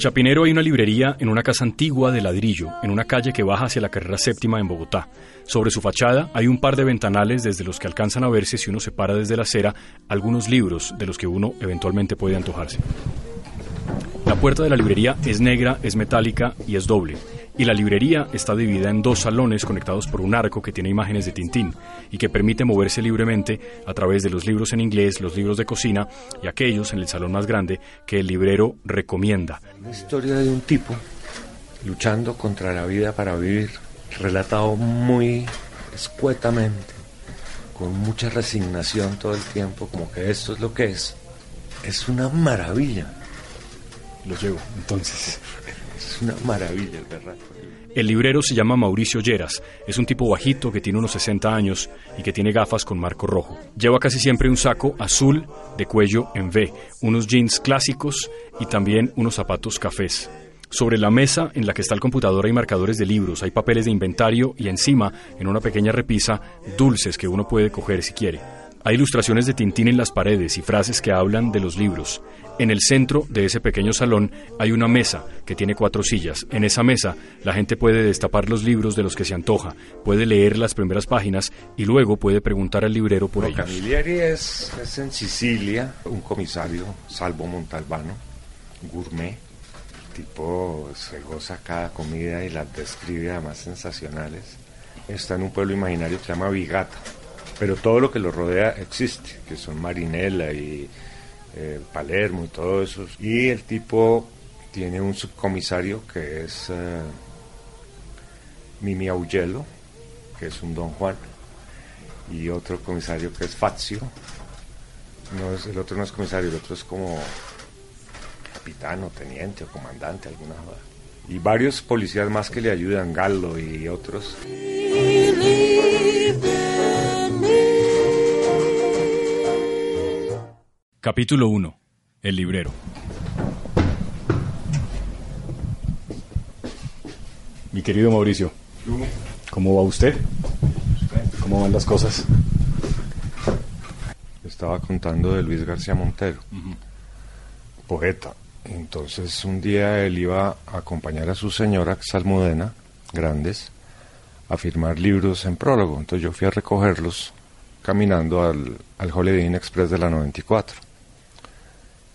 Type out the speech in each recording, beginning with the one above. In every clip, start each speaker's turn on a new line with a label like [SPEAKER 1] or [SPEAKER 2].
[SPEAKER 1] Chapinero hay una librería en una casa antigua de ladrillo, en una calle que baja hacia la carrera séptima en Bogotá. Sobre su fachada hay un par de ventanales desde los que alcanzan a verse si uno se para desde la acera algunos libros de los que uno eventualmente puede antojarse. La puerta de la librería es negra, es metálica y es doble. Y la librería está dividida en dos salones conectados por un arco que tiene imágenes de Tintín y que permite moverse libremente a través de los libros en inglés, los libros de cocina y aquellos en el salón más grande que el librero recomienda.
[SPEAKER 2] Una historia de un tipo luchando contra la vida para vivir, relatado muy escuetamente, con mucha resignación todo el tiempo, como que esto es lo que es. Es una maravilla.
[SPEAKER 1] Lo llevo, entonces.
[SPEAKER 2] Una maravilla el berraco.
[SPEAKER 1] El librero se llama Mauricio Lleras. Es un tipo bajito que tiene unos 60 años y que tiene gafas con marco rojo. Lleva casi siempre un saco azul de cuello en V, unos jeans clásicos y también unos zapatos cafés. Sobre la mesa en la que está el computador hay marcadores de libros, hay papeles de inventario y encima, en una pequeña repisa, dulces que uno puede coger si quiere. Hay ilustraciones de Tintín en las paredes y frases que hablan de los libros. En el centro de ese pequeño salón hay una mesa que tiene cuatro sillas. En esa mesa la gente puede destapar los libros de los que se antoja, puede leer las primeras páginas y luego puede preguntar al librero por
[SPEAKER 2] No,
[SPEAKER 1] ellos.
[SPEAKER 2] Camilleri es, es en Sicilia, un comisario, Salvo Montalbano, gourmet. Tipo se goza cada comida y las describe además sensacionales. Está en un pueblo imaginario que se llama Vigata, pero todo lo que lo rodea existe, que son Marinela y eh, Palermo y todo eso. Y el tipo tiene un subcomisario que es eh, Mimi Augello, que es un don Juan y otro comisario que es Fazio. No es, el otro no es comisario, el otro es como capitán o teniente o comandante, alguna. Y varios policías más que le ayudan, Gallo y otros.
[SPEAKER 1] Capítulo 1. El librero. Mi querido Mauricio, ¿cómo va usted? ¿Cómo van las cosas?
[SPEAKER 2] Estaba contando de Luis García Montero, poeta. Entonces un día él iba a acompañar a su señora, que es Almudena, grandes, a firmar libros en prólogo. Entonces yo fui a recogerlos caminando al, al Holiday Inn Express de la 94.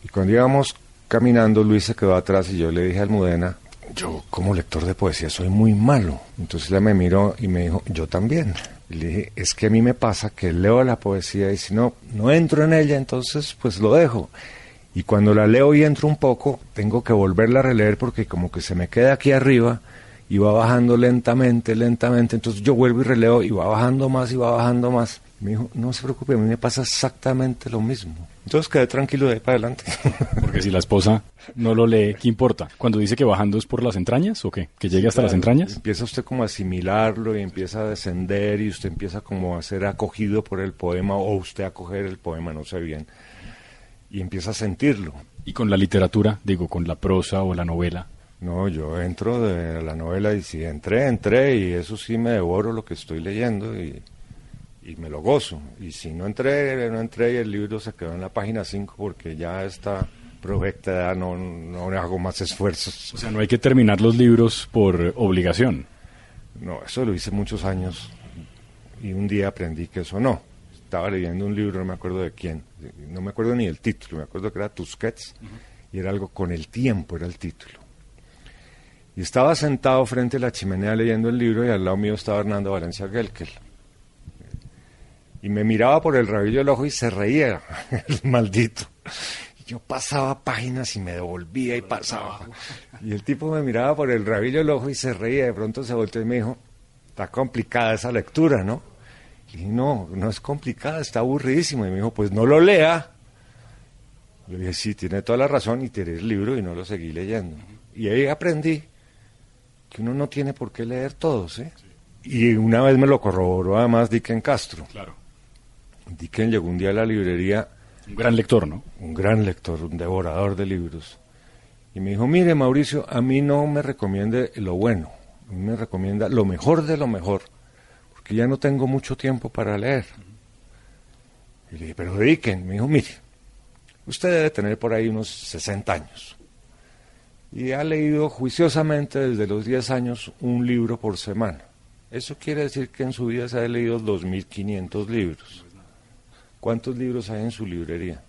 [SPEAKER 2] Y cuando íbamos caminando, Luis se quedó atrás y yo le dije a Almudena, yo como lector de poesía soy muy malo. Entonces ella me miró y me dijo, yo también. Y le dije, es que a mí me pasa que leo la poesía y si no, no entro en ella, entonces pues lo dejo. Y cuando la leo y entro un poco, tengo que volverla a releer porque como que se me queda aquí arriba y va bajando lentamente, lentamente. Entonces yo vuelvo y releo y va bajando más y va bajando más. Me dijo, no se preocupe, a mí me pasa exactamente lo mismo. Entonces quedé tranquilo de ahí para adelante.
[SPEAKER 1] Porque si la esposa no lo lee, ¿qué importa? Cuando dice que bajando es por las entrañas o qué? ¿Que llegue hasta las entrañas?
[SPEAKER 2] Empieza usted como a asimilarlo y empieza a descender y usted empieza como a ser acogido por el poema o usted a coger el poema, no sé bien. Y empieza a sentirlo.
[SPEAKER 1] Y con la literatura, digo, con la prosa o la novela.
[SPEAKER 2] No, yo entro de la novela y si entré, entré y eso sí me devoro lo que estoy leyendo y, y me lo gozo. Y si no entré, no entré y el libro se quedó en la página 5 porque ya está proyectada, no, no hago más esfuerzos.
[SPEAKER 1] O sea, no hay que terminar los libros por obligación.
[SPEAKER 2] No, eso lo hice muchos años y un día aprendí que eso no. Estaba leyendo un libro, no me acuerdo de quién, no me acuerdo ni del título, me acuerdo que era Tusquets y era algo con el tiempo, era el título. Y estaba sentado frente a la chimenea leyendo el libro y al lado mío estaba Hernando Valencia Gelkel. Y me miraba por el rabillo del ojo y se reía, el maldito. Y Yo pasaba páginas y me devolvía y pasaba. Y el tipo me miraba por el rabillo del ojo y se reía. De pronto se volteó y me dijo, está complicada esa lectura, ¿no? Y dije, no, no es complicada, está aburridísimo. Y me dijo, pues no lo lea. Yo dije, sí, tiene toda la razón y tiré el libro y no lo seguí leyendo. Y ahí aprendí que uno no tiene por qué leer todos, ¿eh? Y una vez me lo corroboró además Dicken Castro.
[SPEAKER 1] Claro.
[SPEAKER 2] Dicken llegó un día a la librería,
[SPEAKER 1] Un gran lector, ¿no?
[SPEAKER 2] un gran lector, un devorador de libros, y me dijo, mire Mauricio, a mí no me recomiende lo bueno, a mí me recomienda lo mejor de lo mejor, porque ya no tengo mucho tiempo para leer. Y le dije, pero dediquen. Me dijo, mire, usted debe tener por ahí unos 60 años. Y ha leído juiciosamente desde los 10 años un libro por semana. Eso quiere decir que en su vida se ha leído 2.500 libros. ¿Cuántos libros hay en su librería?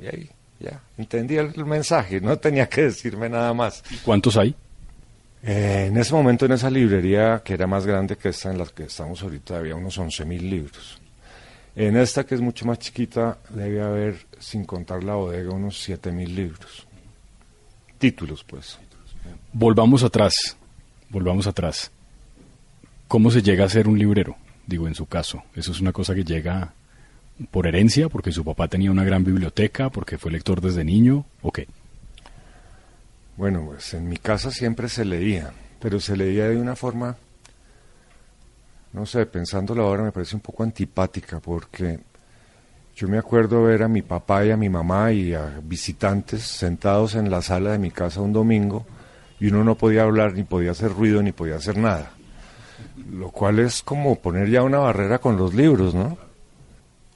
[SPEAKER 2] Y ahí, ya, entendí el, mensaje, no tenía que decirme nada más.
[SPEAKER 1] ¿Cuántos hay?
[SPEAKER 2] Eh, en ese momento en esa librería, que era más grande que esta en la que estamos ahorita, había unos 11.000 libros. En esta, que es mucho más chiquita, debe haber, sin contar la bodega, unos 7.000 libros. Títulos, pues.
[SPEAKER 1] Volvamos atrás, volvamos atrás. ¿Cómo se llega a ser un librero? Digo, en su caso, ¿eso es una cosa que llega por herencia, porque su papá tenía una gran biblioteca, porque fue lector desde niño, o qué?
[SPEAKER 2] Bueno, pues en mi casa siempre se leía, pero se leía de una forma, no sé, pensándolo ahora me parece un poco antipática, porque yo me acuerdo ver a mi papá y a mi mamá y a visitantes sentados en la sala de mi casa un domingo, y uno no podía hablar, ni podía hacer ruido, ni podía hacer nada. Lo cual es como poner ya una barrera con los libros, ¿no?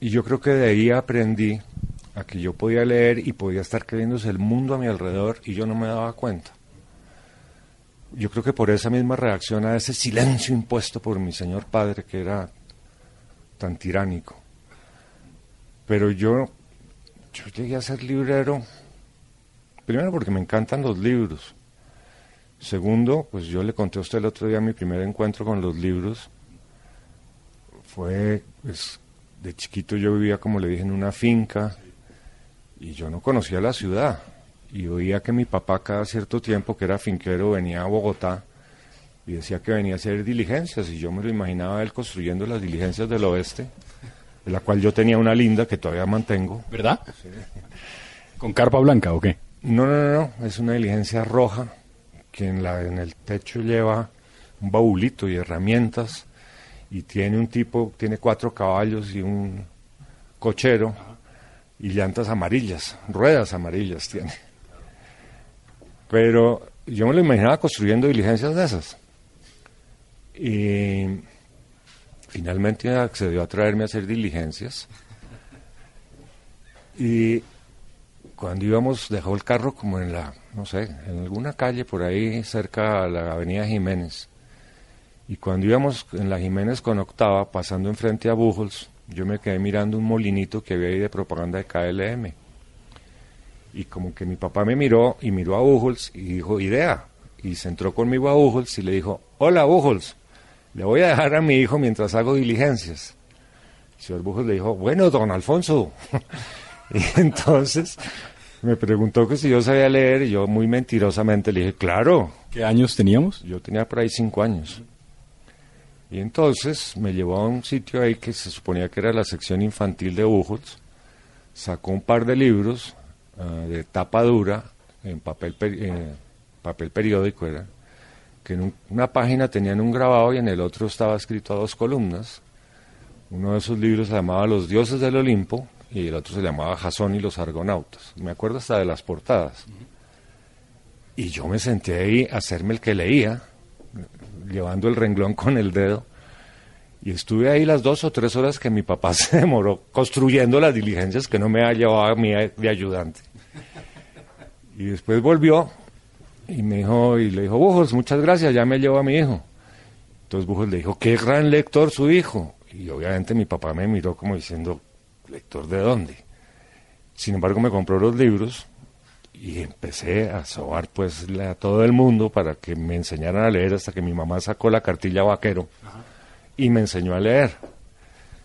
[SPEAKER 2] Y yo creo que de ahí aprendí a que yo podía leer y podía estar creyéndose el mundo a mi alrededor y yo no me daba cuenta. Yo creo que por esa misma reacción a ese silencio impuesto por mi señor padre que era tan tiránico. Pero yo, yo llegué a ser librero, primero porque me encantan los libros. Segundo, pues yo le conté a usted el otro día mi primer encuentro con los libros. Fue pues, de chiquito yo vivía, como le dije, en una finca y yo no conocía la ciudad. Y oía que mi papá cada cierto tiempo, que era finquero, venía a Bogotá y decía que venía a hacer diligencias. Y yo me lo imaginaba él construyendo las diligencias del oeste, de la cual yo tenía una linda que todavía mantengo.
[SPEAKER 1] ¿Verdad? ¿Con carpa blanca o qué?
[SPEAKER 2] No, no, no, no. es una diligencia roja que en, la, en el techo lleva un baulito y herramientas y tiene un tipo, tiene cuatro caballos y un cochero y llantas amarillas, ruedas amarillas tiene. Pero yo me lo imaginaba construyendo diligencias de esas. Y finalmente accedió a traerme a hacer diligencias. Y cuando íbamos, dejó el carro como en la, no sé, en alguna calle por ahí cerca a la avenida Jiménez. Y cuando íbamos en la Jiménez con octava, pasando enfrente a Bujols, yo me quedé mirando un molinito que había ahí de propaganda de KLM. Y como que mi papá me miró y miró a Bujols y dijo, idea. Y se entró conmigo a Bujols y le dijo, hola Bujols, le voy a dejar a mi hijo mientras hago diligencias. El señor Bujols le dijo, bueno, don Alfonso. y entonces me preguntó que si yo sabía leer y yo muy mentirosamente le dije, claro.
[SPEAKER 1] ¿Qué años teníamos?
[SPEAKER 2] Yo tenía por ahí cinco años. Y entonces me llevó a un sitio ahí que se suponía que era la sección infantil de Buchholz, sacó un par de libros ah, de tapa dura, en papel, papel periódico era, que en una página tenían un grabado y en el otro estaba escrito a dos columnas. Uno de esos libros se llamaba Los dioses del Olimpo y el otro se llamaba Jasón y los argonautas. Me acuerdo hasta de las portadas. Y yo me senté ahí a hacerme el que leía llevando el renglón con el dedo. Y estuve ahí las dos o tres horas que mi papá se demoró construyendo las diligencias que no me ha llevado a mí de ayudante. Y después volvió y me dijo, y le dijo, Bujos, muchas gracias, ya me llevo a mi hijo. Entonces Bujos le dijo, qué gran lector su hijo. Y obviamente mi papá me miró como diciendo, ¿lector de dónde? Sin embargo, me compró los libros y empecé a sobar pues a todo el mundo para que me enseñaran a leer hasta que mi mamá sacó la cartilla vaquero y me enseñó a leer.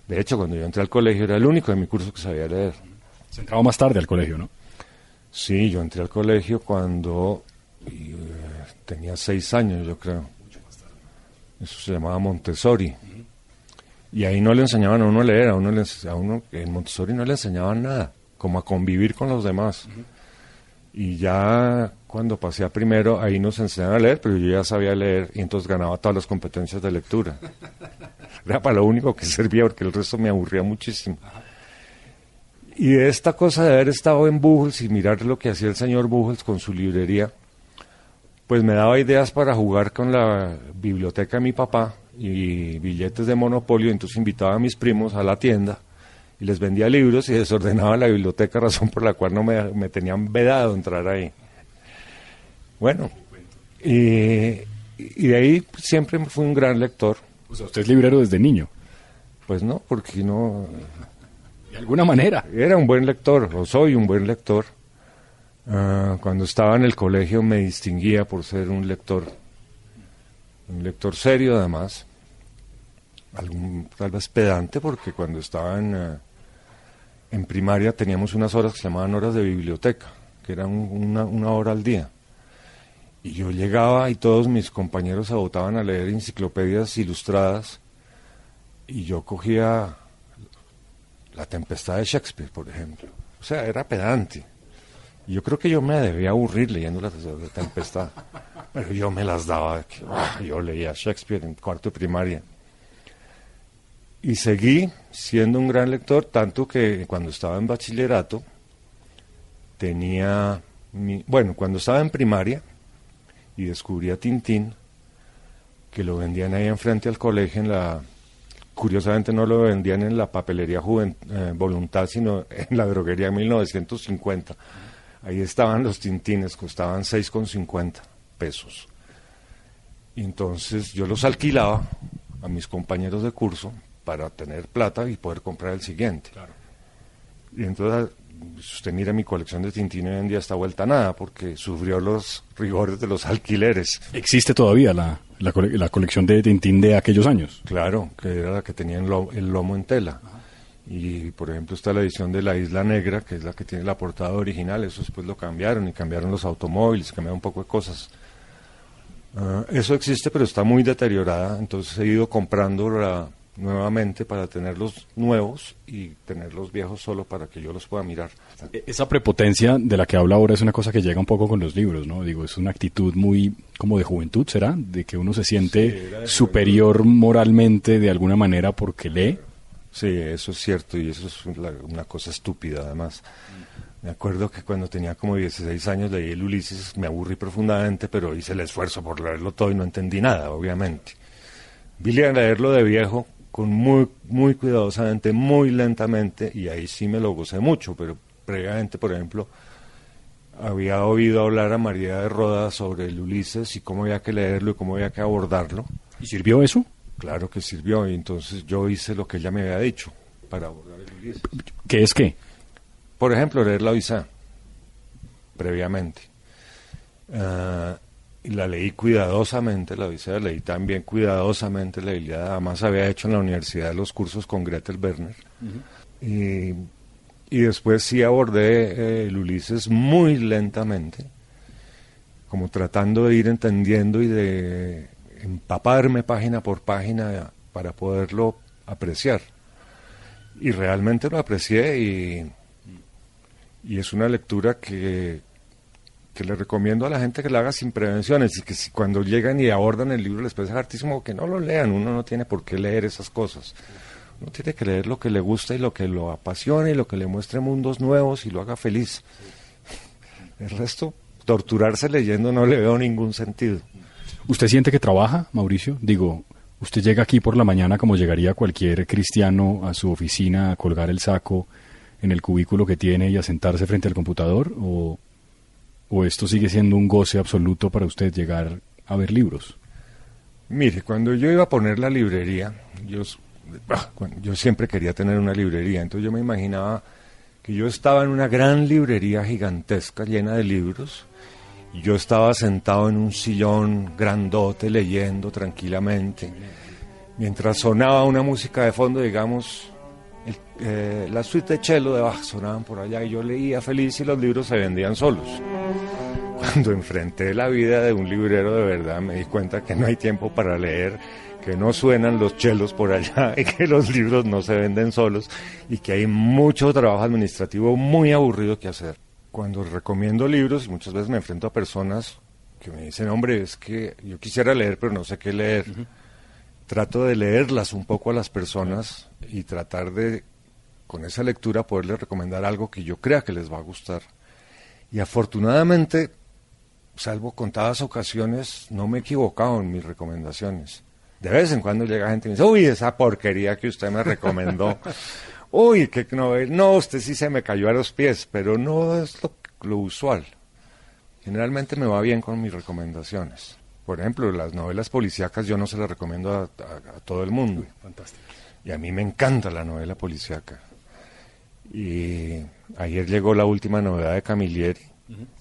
[SPEAKER 2] De hecho, cuando yo entré al colegio era el único de mi curso que sabía leer.
[SPEAKER 1] Se entraba más tarde al colegio, ¿no?
[SPEAKER 2] Sí, yo entré al colegio cuando eh, tenía seis años, yo creo. Eso se llamaba Montessori. Y ahí no le enseñaban a uno a leer, a uno, le, a uno en Montessori no le enseñaban nada, como a convivir con los demás. Y ya cuando pasé a primero, ahí nos enseñaron a leer, pero yo ya sabía leer y entonces ganaba todas las competencias de lectura. Era para lo único que servía porque el resto me aburría muchísimo. Y de esta cosa de haber estado en Buchholz y mirar lo que hacía el señor Buchholz con su librería, pues me daba ideas para jugar con la biblioteca de mi papá y billetes de monopolio, entonces invitaba a mis primos a la tienda y les vendía libros y desordenaba la biblioteca, razón por la cual no me, me tenían vedado entrar ahí. Bueno, y, y de ahí siempre fui un gran lector.
[SPEAKER 1] O sea, usted es librero desde niño.
[SPEAKER 2] Pues no, porque no...
[SPEAKER 1] De alguna manera.
[SPEAKER 2] Era un buen lector, o soy un buen lector. Ah, cuando estaba en el colegio me distinguía por ser un lector, un lector serio además, algún, tal vez pedante, porque cuando estaba en, eh, en primaria teníamos unas horas que se llamaban horas de biblioteca, que eran una, hora al día. Y yo llegaba y todos mis compañeros se abotaban a leer enciclopedias ilustradas y yo cogía La Tempestad de Shakespeare, por ejemplo. O sea, era pedante. Yo creo que yo me debía aburrir leyendo La Tempestad. Pero yo me las daba. ah, Yo leía Shakespeare en cuarto de primaria. Y seguí siendo un gran lector, tanto que cuando estaba en bachillerato tenía... Mi, bueno, cuando estaba en primaria y descubrí a Tintín, que lo vendían ahí enfrente al colegio en la curiosamente no lo vendían en la papelería Juven- eh, Voluntad, sino en la droguería 1950. Ahí estaban los tintines, costaban 6,50 pesos. Y entonces yo los alquilaba a mis compañeros de curso para tener plata y poder comprar el siguiente. Y entonces, si usted mira mi colección de Tintín hoy en día está vuelta a nada porque sufrió los rigores de los alquileres.
[SPEAKER 1] ¿Existe todavía la, la, cole- la colección de Tintín de aquellos años?
[SPEAKER 2] Claro, que era la que tenía el lo- el lomo en tela. Y por ejemplo está la edición de La Isla Negra, que es la que tiene la portada original, eso después lo cambiaron y cambiaron los automóviles, cambiaron un poco de cosas. Ah, eso existe, pero está muy deteriorada, entonces he ido comprándola nuevamente para tenerlos nuevos y tener los viejos solo para que yo los pueda mirar.
[SPEAKER 1] E- Esa prepotencia de la que habla ahora es una cosa que llega un poco con los libros, ¿no? Digo, es una actitud muy como de juventud, ¿será? De que uno se siente
[SPEAKER 2] Sí,
[SPEAKER 1] superior moralmente de alguna manera porque lee.
[SPEAKER 2] Sí, eso es cierto y eso es una, una cosa estúpida además. Me acuerdo que cuando tenía como 16 años leí el Ulises, me aburrí profundamente, pero hice el esfuerzo por leerlo todo y no entendí nada, obviamente. Vine a leerlo de viejo con muy, muy cuidadosamente, muy lentamente, y ahí sí me lo gocé mucho, pero previamente, por ejemplo, había oído hablar a María de Roda sobre el Ulises y cómo había que leerlo y cómo había que abordarlo.
[SPEAKER 1] ¿Y sirvió eso?
[SPEAKER 2] Claro que sirvió, y entonces yo hice lo que ella me había dicho para abordar el Ulises.
[SPEAKER 1] ¿Qué es qué?
[SPEAKER 2] Por ejemplo, leer la Odisea, previamente. Ah, y la leí cuidadosamente, la Odisea, leí también cuidadosamente la Ilíada, además había hecho en la universidad los cursos con Gretel Werner. y, y después sí abordé eh, el Ulises muy lentamente, como tratando de ir entendiendo y de empaparme página por página para poderlo apreciar. Y realmente lo aprecié y, y es una lectura que, que le recomiendo a la gente que la haga sin prevenciones y que si cuando llegan y abordan el libro les parece hartísimo que no lo lean, uno no tiene por qué leer esas cosas. Uno tiene que leer lo que le gusta y lo que lo apasione y lo que le muestre mundos nuevos y lo haga feliz. El resto, torturarse leyendo no le veo ningún sentido.
[SPEAKER 1] ¿Usted siente que trabaja, Mauricio? Digo, ¿usted llega aquí por la mañana como llegaría cualquier cristiano a su oficina a colgar el saco en el cubículo que tiene y a sentarse frente al computador? ¿O, o esto sigue siendo un goce absoluto para usted llegar a ver libros?
[SPEAKER 2] Mire, cuando yo iba a poner la librería, yo, ah, yo siempre quería tener una librería, entonces yo me imaginaba que yo estaba en una gran librería gigantesca llena de libros y yo estaba sentado en un sillón grandote leyendo tranquilamente, mientras sonaba una música de fondo, digamos, el- eh, la suite de cello de Bach sonaban por allá y yo leía feliz y los libros se vendían solos. Cuando enfrenté la vida de un librero de verdad me di cuenta que no hay tiempo para leer, que no suenan los chelos por allá y que los libros no se venden solos y que hay mucho trabajo administrativo muy aburrido que hacer. Cuando recomiendo libros, muchas veces me enfrento a personas que me dicen, hombre, es que yo quisiera leer pero no sé qué leer. Trato de leerlas un poco a las personas y tratar de, con esa lectura, poderles recomendar algo que yo crea que les va a gustar. Y afortunadamente, salvo contadas ocasiones, no me he equivocado en mis recomendaciones. De vez en cuando llega gente y me dice, uy, esa porquería que usted me recomendó. uy, qué novela. No, usted sí se me cayó a los pies, pero no es lo, lo usual. Generalmente me va bien con mis recomendaciones. Por ejemplo, las novelas policíacas yo no se las recomiendo a, a- a todo el mundo.
[SPEAKER 1] Fantástico.
[SPEAKER 2] Y a mí me encanta la novela policíaca. Y ayer llegó la última novedad de Camilleri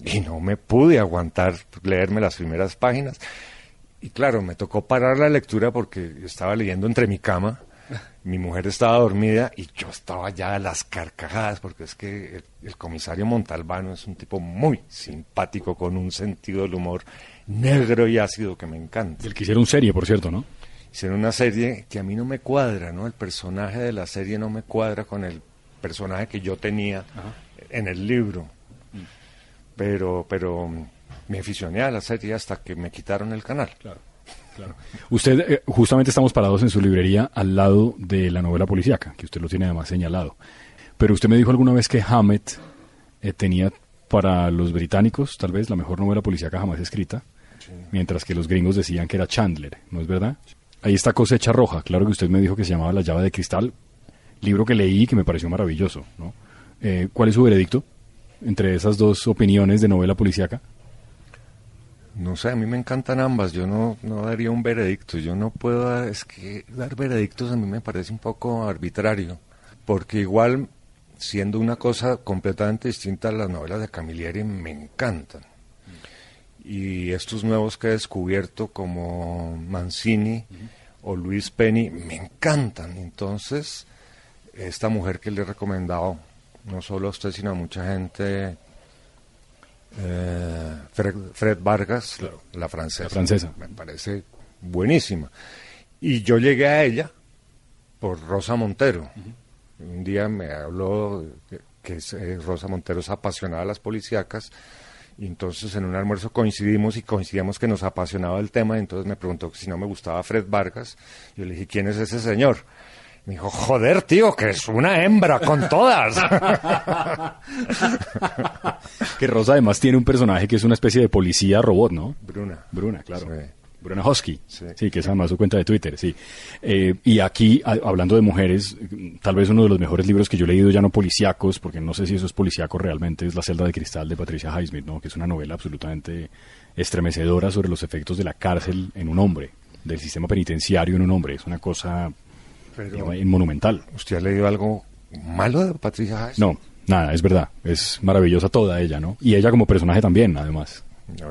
[SPEAKER 2] y no me pude aguantar leerme las primeras páginas. Y claro, me tocó parar la lectura porque estaba leyendo entre mi cama. Mi mujer estaba dormida y yo estaba ya a las carcajadas porque es que el, el comisario Montalbano es un tipo muy simpático con un sentido del humor negro y ácido que me encanta
[SPEAKER 1] Del que hicieron serie, por cierto, ¿no?
[SPEAKER 2] hicieron una serie que a mí no me cuadra, ¿no? El personaje de la serie no me cuadra con el personaje que yo tenía en el libro. Pero, pero me aficioné a la serie hasta que me quitaron el canal.
[SPEAKER 1] Claro, claro. Usted, eh, justamente estamos parados en su librería al lado de la novela policíaca, que usted lo tiene además señalado. Pero usted me dijo alguna vez que Hammett eh, tenía para los británicos tal vez la mejor novela policíaca jamás escrita, mientras que los gringos decían que era Chandler, ¿no es verdad? Ahí está Cosecha Roja, claro que usted me dijo que se llamaba La llave de cristal, libro que leí y que me pareció maravilloso, ¿no? Eh, ¿Cuál es su veredicto entre esas dos opiniones de novela policíaca?
[SPEAKER 2] No sé, a mí me encantan ambas. Yo no, no daría un veredicto. Yo no puedo dar, es que dar veredictos a mí me parece un poco arbitrario. Porque igual, siendo una cosa completamente distinta a las novelas de Camilleri, me encantan. Y estos nuevos que he descubierto, como Mancini o Luis Penny, me encantan. Entonces, esta mujer que le he recomendado, no solo a usted, sino a mucha gente, eh, Fred, Fred Vargas, la francesa.
[SPEAKER 1] La francesa.
[SPEAKER 2] Me parece buenísima. Y yo llegué a ella por Rosa Montero. Un día me habló que, eh, Rosa Montero es apasionada de las policíacas. Y entonces en un almuerzo coincidimos y coincidíamos que nos apasionaba el tema. Y entonces me preguntó si no me gustaba Fred Vargas. Yo le dije, ¿quién es ese señor? Me dijo, joder, tío, que es una hembra con todas.
[SPEAKER 1] Que Rosa además tiene un personaje que es una especie de policía robot, ¿no?
[SPEAKER 2] Bruna.
[SPEAKER 1] Bruna, claro.
[SPEAKER 2] Sí.
[SPEAKER 1] Bruna Husky. Sí.
[SPEAKER 2] Sí.
[SPEAKER 1] que es además su cuenta de Twitter, sí. Eh, y aquí, a- hablando de mujeres, tal vez uno de los mejores libros que yo he leído, ya no policíacos, porque no sé si eso es policíaco realmente, es La celda de cristal de Patricia Highsmith, ¿no? Que es una novela absolutamente estremecedora sobre los efectos de la cárcel en un hombre, del sistema penitenciario en un hombre. Es una cosa
[SPEAKER 2] Pero-
[SPEAKER 1] monumental.
[SPEAKER 2] ¿Usted ha leído algo malo de Patricia Hayes?
[SPEAKER 1] No, nada, es verdad. Es maravillosa toda ella, ¿no? Y ella como personaje también, además.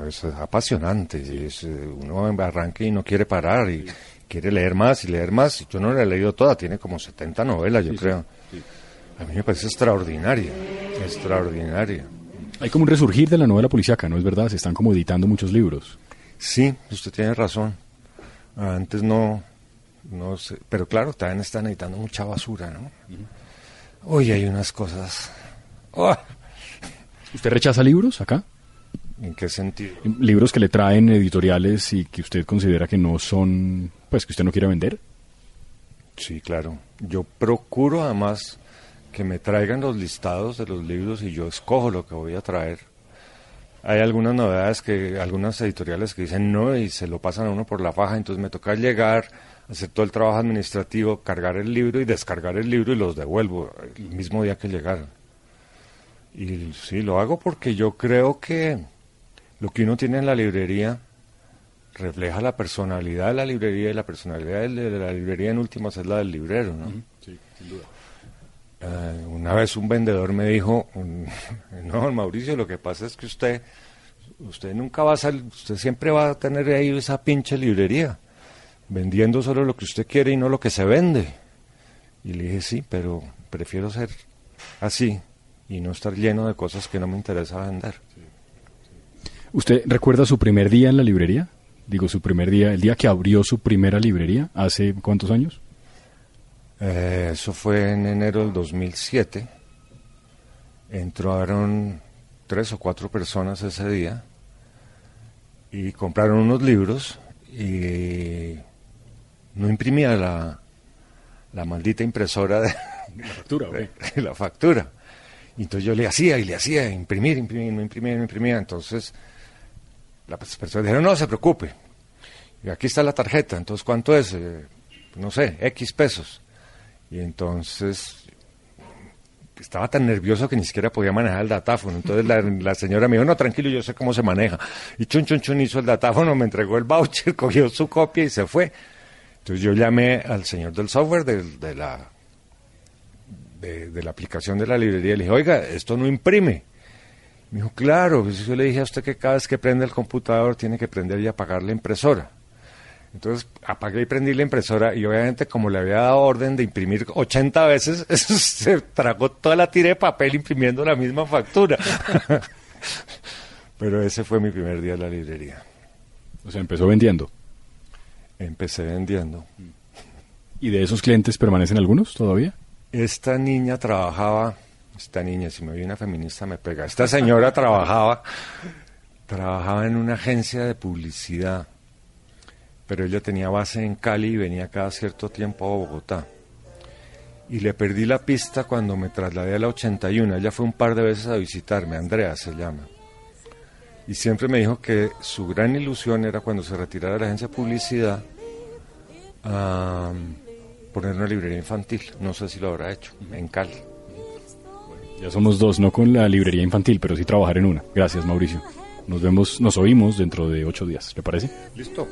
[SPEAKER 2] Es apasionante. es, eh, uno arranca y no quiere parar y quiere leer más y leer más. Yo no la he leído toda, tiene como 70 novelas, yo creo. A mí me parece extraordinaria, extraordinaria.
[SPEAKER 1] Hay como un resurgir de la novela policíaca, ¿no es verdad? Se están como editando muchos libros.
[SPEAKER 2] Sí, usted tiene razón. Antes no, no sé, pero claro, también están editando mucha basura, ¿no? Uy, hay unas cosas. ¡Oh!
[SPEAKER 1] ¿Usted rechaza libros acá?
[SPEAKER 2] ¿En qué sentido?
[SPEAKER 1] Libros que le traen editoriales y que usted considera que no son, pues que usted no quiere vender.
[SPEAKER 2] Sí, claro. Yo procuro además que me traigan los listados de los libros y yo escojo lo que voy a traer. Hay algunas novedades que, algunas editoriales que dicen no y se lo pasan a uno por la faja, entonces me toca llegar, hacer todo el trabajo administrativo, cargar el libro y descargar el libro y los devuelvo el mismo día que llegaron. Y sí, lo hago porque yo creo que lo que uno tiene en la librería refleja la personalidad de la librería y la personalidad de la librería en últimas es la del librero, ¿no?
[SPEAKER 1] Sí, sin duda.
[SPEAKER 2] Eh, una vez un vendedor me dijo, no, Mauricio, lo que pasa es que usted, usted nunca va a salir, usted siempre va a tener ahí esa pinche librería, vendiendo solo lo que usted quiere y no lo que se vende. Y le dije, sí, pero prefiero ser así y no estar lleno de cosas que no me interesa vender.
[SPEAKER 1] ¿Usted recuerda su primer día en la librería? Digo, su primer día, el día que abrió su primera librería, ¿hace cuántos años?
[SPEAKER 2] Eh, eso fue en enero del 2007. Entraron tres o cuatro personas ese día y compraron unos libros y no imprimía la, la maldita impresora de,
[SPEAKER 1] La factura,
[SPEAKER 2] de la factura. Y entonces yo le hacía y le hacía imprimir, imprimir, no imprimía, no imprimía. Entonces las personas dijeron, no se preocupe. Y aquí está la tarjeta, entonces ¿cuánto es? Eh, no sé, X pesos. Y entonces estaba tan nervioso que ni siquiera podía manejar el datáfono. Entonces la, señora me dijo, no, tranquilo, yo sé cómo se maneja. Y chun, chun, chun hizo el datáfono, me entregó el voucher, cogió su copia y se fue. Entonces yo llamé al señor del software de, la, de, la aplicación de la librería y le dije, oiga, esto no imprime. Me dijo, claro, pues yo le dije a usted que cada vez que prende el computador tiene que prender y apagar la impresora. Entonces apagué y prendí la impresora y obviamente como le había dado orden de imprimir 80 veces, se tragó toda la tira de papel imprimiendo la misma factura. Pero ese fue mi primer día en la librería.
[SPEAKER 1] O sea, empezó vendiendo.
[SPEAKER 2] Empecé vendiendo.
[SPEAKER 1] ¿Y de esos clientes permanecen algunos todavía?
[SPEAKER 2] Esta niña trabajaba, esta niña, si me ve una feminista me pega, esta señora trabajaba, trabajaba en una agencia de publicidad pero ella tenía base en Cali y venía cada cierto tiempo a Bogotá. Y le perdí la pista cuando me trasladé a la 81. Ella fue un par de veces a visitarme, Andrea se llama. Y siempre me dijo que su gran ilusión era cuando se retirara de la agencia de publicidad poner una librería infantil. No sé si lo habrá hecho, en Cali.
[SPEAKER 1] Ya somos dos, no con la librería infantil, pero sí trabajar en una. Gracias, Mauricio. Nos vemos, nos oímos dentro de ocho días. ¿Le parece?
[SPEAKER 2] Listo.